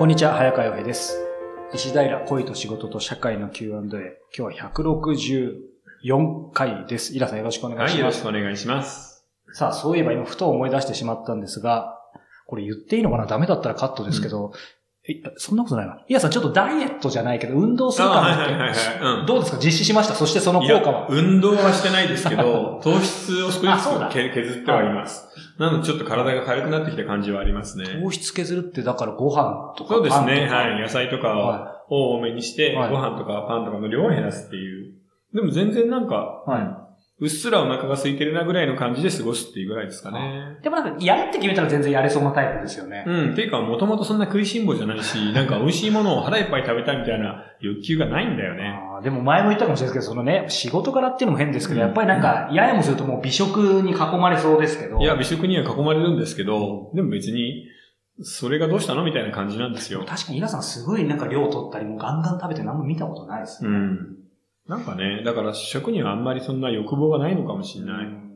こんにちは、早川洋平です。石平恋と仕事と社会の Q&A。今日は164回です。イラさんよろしくお願いはい、よろします。しくお願いします。さあ、そういえば今ふと思い出してしまったんですが、これ言っていいのかな？ダメだったらカットですけど、え、そんなことないな。イラさんちょっとダイエットじゃないけど、運動するかもってあはいはいはいどうですか？実施しました？そしてそのいや効果は、運動はしてないですけど、糖質を少しずつけ削ってはいます。なのでちょっと体が軽くなってきた感じはありますね。糖質削るってだからご飯とかそうですね。はい。野菜とかはを多めにして、はいご飯とかパンとかの量を減らすっていう。でも全然なんか、はうっすらお腹が空いてるなぐらいの感じで過ごすっていうぐらいですかね。い。でもなんか、やるって決めたら全然やれそうなタイプですよね。うん。ていうか、もともとそんな食いしん坊じゃないし、なんか美味しいものを腹いっぱい食べたいみたいな欲求がないんだよね。あーでも前も言ったかもしれないですけど、そのね、仕事柄っていうのも変ですけど、うんやっぱりなんか、ややもするともう美食に囲まれそうですけど。いや、美食には囲まれるんですけど、でも別に、それがどうしたのみたいな感じなんですよ。確かに皆さんすごいなんか量取ったり、もうガンガン食べて何も見たことないですね。うん。なんかね、だから食にはあんまりそんな欲望がないのかもしれない。うん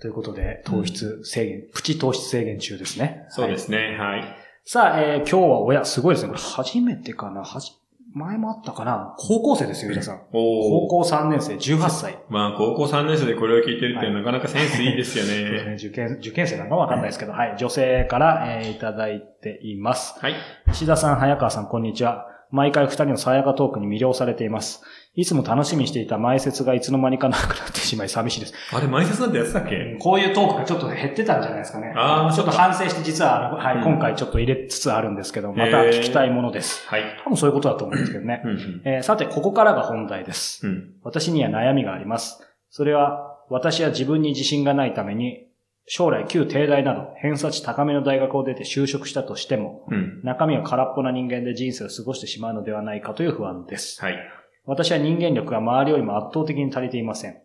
ということで、糖質制限、プチ糖質制限中ですね。そうですね、はい。さあ、えー今日は親、すごいですね。これ初めてかな？はじ、前もあったかな？高校生ですよ、皆さん。高。校3年生、18歳。まあ、高校3年生でこれを聞いてるってなかなかセンスいいですよねね。受験、受験生なのかわかんないですけど、はい。女性から、えーいただいています。はい。石田さん、早川さん、こんにちは。毎回二人のさやかトークに魅了されています。いつも楽しみにしていた前説がいつの間にかなくなってしまい寂しいです。あれ、前説なんてやつだっけ？こういうトークがちょっと減ってたんじゃないですかね。あーちょっと反省して実ははい、うん今回ちょっと入れつつあるんですけど、また聞きたいものです。はい。多分そういうことだと思うんですけどね。うんうん。えーさて、ここからが本題です。うん。私には悩みがあります。それは、私は自分に自信がないために、将来旧帝大など偏差値高めの大学を出て就職したとしても、うん。中身が空っぽな人間で人生を過ごしてしまうのではないかという不安です。はい。私は人間力が周りよりも圧倒的に足りていません。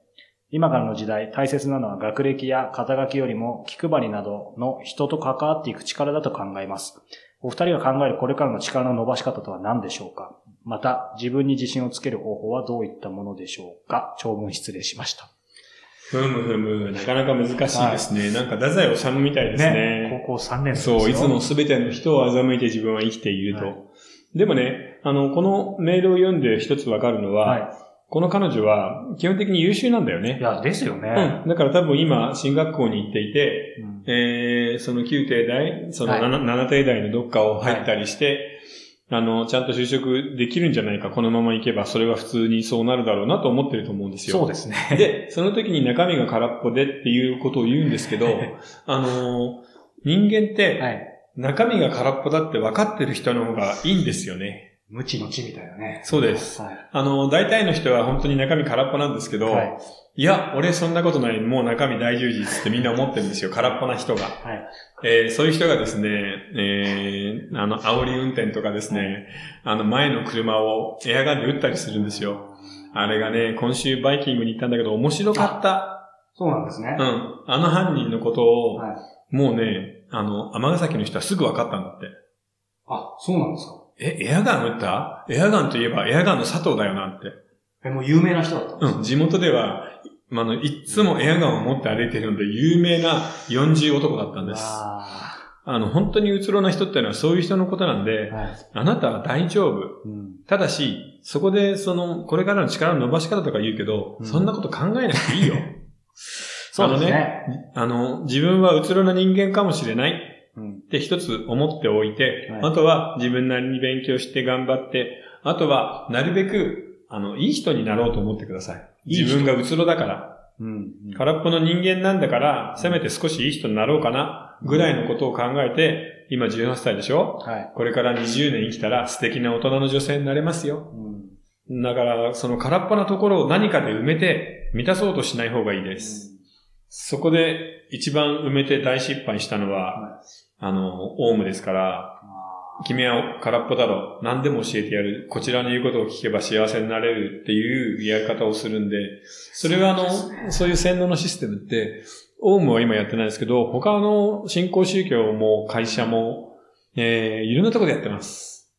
今からの時代、大切なのは学歴や肩書きよりも気配りなどの人と関わっていく力だと考えます。お二人が考えるこれからの力の伸ばし方とは何でしょうか？また、自分に自信をつける方法はどういったものでしょうか？長文失礼しました。ふむふむ、なかなか難しいですね。なんか、太宰治みたいですね。高校3年生そう、いつもすべての人を欺いて自分は生きていると。はいでもね、あの、このメールを読んで一つわかるのは、はこの彼女は基本的に優秀なんだよい。いね。や、ですよね。うん。だから多分今、進学校に行っていて、うんえー、その旧帝大、そのはい 7, 7帝大のどっかを入ったりして、あの、ちゃんと就職できるんじゃないか、このまま行けば、それは普通にそうなるだろうなと思ってると思うんですよ。そうですね。で、その時に中身が空っぽでっていうことを言うんですけど、あの、人間ってはい。中身が空っぽだって分かってる人の方がいいんですよね。無知の知みたいなね。そうです。はい。あの、大体の人は本当に中身空っぽなんですけど、はい。いや、俺そんなことない、もう中身大充実ってみんな思ってるんですよ、空っぽな人が。はい。えーそういう人がですね、えーあの、煽り運転とかですね、あの、前の車をエアガンで撃ったりするんですよ。あれがね、今週バイキングに行ったんだけど、面白かった。そうなんですね。うん。あの犯人のことを、はい。もうね、あの、尼崎の人はすぐ分かったんだって。あ、そうなんですか。え、エアガン撃った？エアガンといえばエアガンの佐藤だよなって。え、もう有名な人だったうん、地元では、あの、いっつもエアガンを持って歩いてるので、有名な40男だったんです。ああの、本当にうつろな人っていうのはそういう人のことなんでー、はい。あなたは大丈夫。うん。ただし、そこで、その、これからの力の伸ばし方とか言うけど、うんそんなこと考えなくていいよ。そうですあのね。あの、自分はうつろな人間かもしれない。うん。って一つ思っておいて、はいあとは自分なりに勉強して頑張って、あとはなるべく、あの、いい人になろうと思ってください。いい人自分がうつろだから、うん。空っぽの人間なんだから、せめて少しいい人になろうかな、ぐらいのことを考えて、今18歳でしょ？はい。これから20年生きたら素敵な大人の女性になれますよ。うん。だから、その空っぽなところを何かで埋めて、満たそうとしない方がいいです。そこで一番埋めて大失敗したのは、はあの、オウムですから、君は空っぽだろ。何でも教えてやる。こちらの言うことを聞けば幸せになれるっていうやり方をするんで、それはあの、そういう洗脳のシステムって、オウムは今やってないですけど、他の新興宗教も会社も、えー、いろんなところでやってます。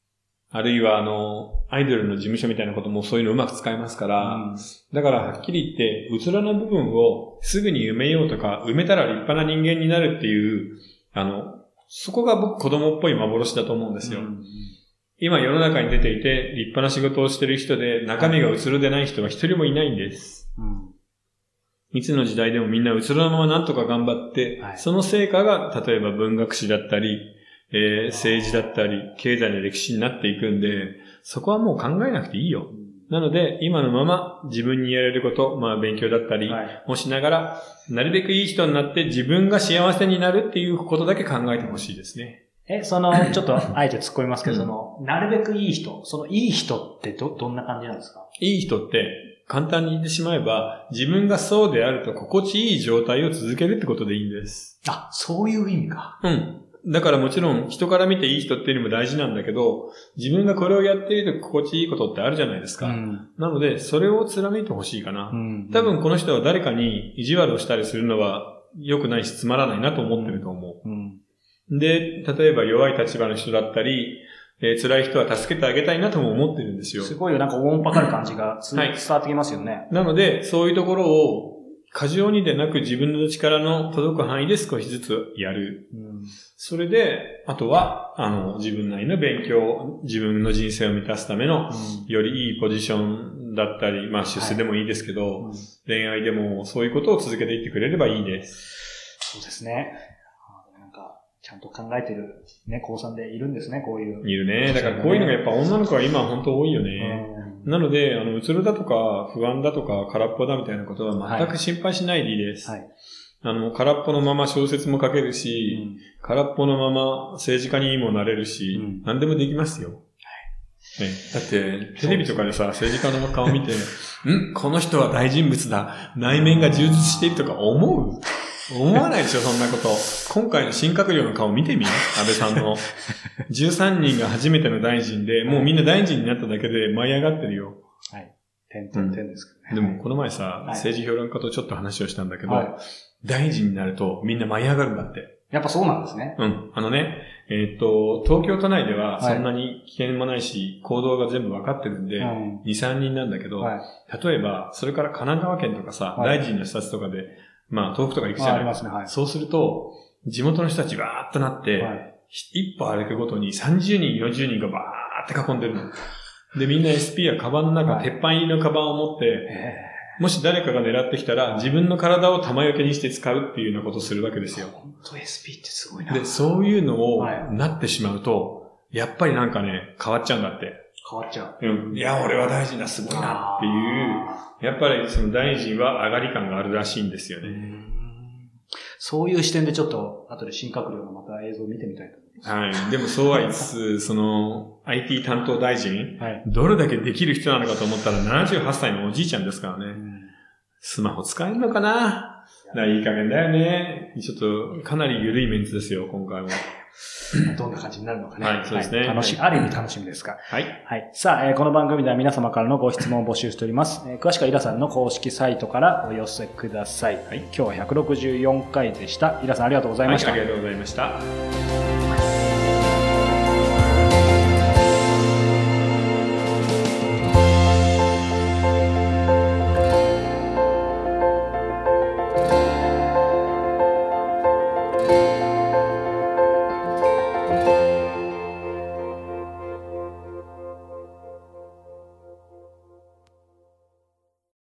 あるいはあの、アイドルの事務所みたいなこともそういうのうまく使えますから、だからはっきり言って、うつらな部分をすぐに埋めようとか、埋めたら立派な人間になるっていう、あの、そこが僕子供っぽい幻だと思うんですよ。うん今世の中に出ていて立派な仕事をしてる人で中身がうつろでない人は一人もいないんです。うんいつの時代でもみんなうつろのままなんとか頑張って、はいその成果が例えば文学史だったり、えー政治だったり、経済の歴史になっていくんで、そこはもう考えなくていいよ。なので、今のまま自分にやれること、まあ勉強だったりはいをしながら、なるべくいい人になって自分が幸せになるっていうことだけ考えてほしいですね。え、その、ちょっと、あえて突っ込みますけど、うんその、なるべくいい人、そのいい人ってど、どんな感じなんですか？いい人って、簡単に言ってしまえば、自分がそうであると心地いい状態を続けるってことでいいんです。あ、そういう意味か。うん。だからもちろん人から見ていい人っていうのも大事なんだけど、自分がこれをやっていると心地いいことってあるじゃないですか。ん。なので、それを貫いてほしいかな。ん多分この人は誰かに意地悪をしたりするのは良くないしつまらないなと思ってると思うん。う。で、例えば弱い立場の人だったり、えー辛い人は助けてあげたいなとも思ってるんですよ。すごいなんかおんぱかる感じがつ、はい伝わってきますよね。なので、そういうところを過剰にでなく自分の力の届く範囲で少しずつやる。うん。それで、あとは、あの、自分なりの勉強、自分の人生を満たすための、よりいいポジションだったり、まあ出世でもいいですけど、うん恋愛でもそういうことを続けていってくれればいいです。そうですね。ちゃんと考えてる、ね、高3でいるんですね、こういう。いるね。だからこういうのがやっぱ女の子は今本当多いよね。うんなので、あの、うつろだとか、不安だとか、空っぽだみたいなことは全く心配しないでいいです。はい。あの、空っぽのまま小説も書けるし、空っぽのまま政治家にもなれるし、うん何でもできますよ。ね、だって、テレビとかでさ、政治家の顔見て、ん？この人は大人物だ。内面が充実しているとか思う思わないでしょ、そんなこと。今回の新閣僚の顔見てみ安倍さんの。13人が初めての大臣で、もうみんな大臣になっただけで舞い上がってるよ。はい。点点点ですけどね。でも、この前さ、い政治評論家とちょっと話をしたんだけど、は大臣になるとみんな舞い上がるんだって。やっぱそうなんですね。うん。あのね、えーっと、東京都内でははいそんなに危険もないし、行動が全部わかってるんで、うん2、3人なんだけど、はい。例えば、それから神奈川県とかさ、はい大臣の視察とかで、まあ、東北とか行くじあゃないありますね、はい。そうすると、地元の人たちわーっとなって、はい一歩歩くごとに30人、40人がバーって囲んでるの。で、みんな SP やカバンの中、はい鉄板入りのカバンを持って、えもし誰かが狙ってきたら、自分の体を玉よけにして使うっていうようなことをするわけですよ。本当 SP ってすごいな。で、そういうのをはいなってしまうと、やっぱりなんかね、変わっちゃうんだって。変わっちゃう。うん。いや、俺は大臣だ、すごいなっていう、やっぱりその大臣は上がり感があるらしいんですようね。んそういう視点でちょっと、後で新閣僚のまた映像を見てみたいと思います。はい。でもそうは言いつつ、その、IT 担当大臣、はい。どれだけできる人なのかと思ったら78歳のおじいちゃんですからね。スマホ使えるのかな？だからいい加減だよね。ちょっと、かなり緩いメンツですよ、今回も。どんな感じになるのかね。はいそうですね楽しい、ある意味楽しみですが。はい。はい。さあ、えーこの番組では皆様からのご質問を募集しております。えー詳しくはイラさんの公式サイトからお寄せください。はい今日は164回でした。イラさんありがとうございました。はい、ありがとうございました。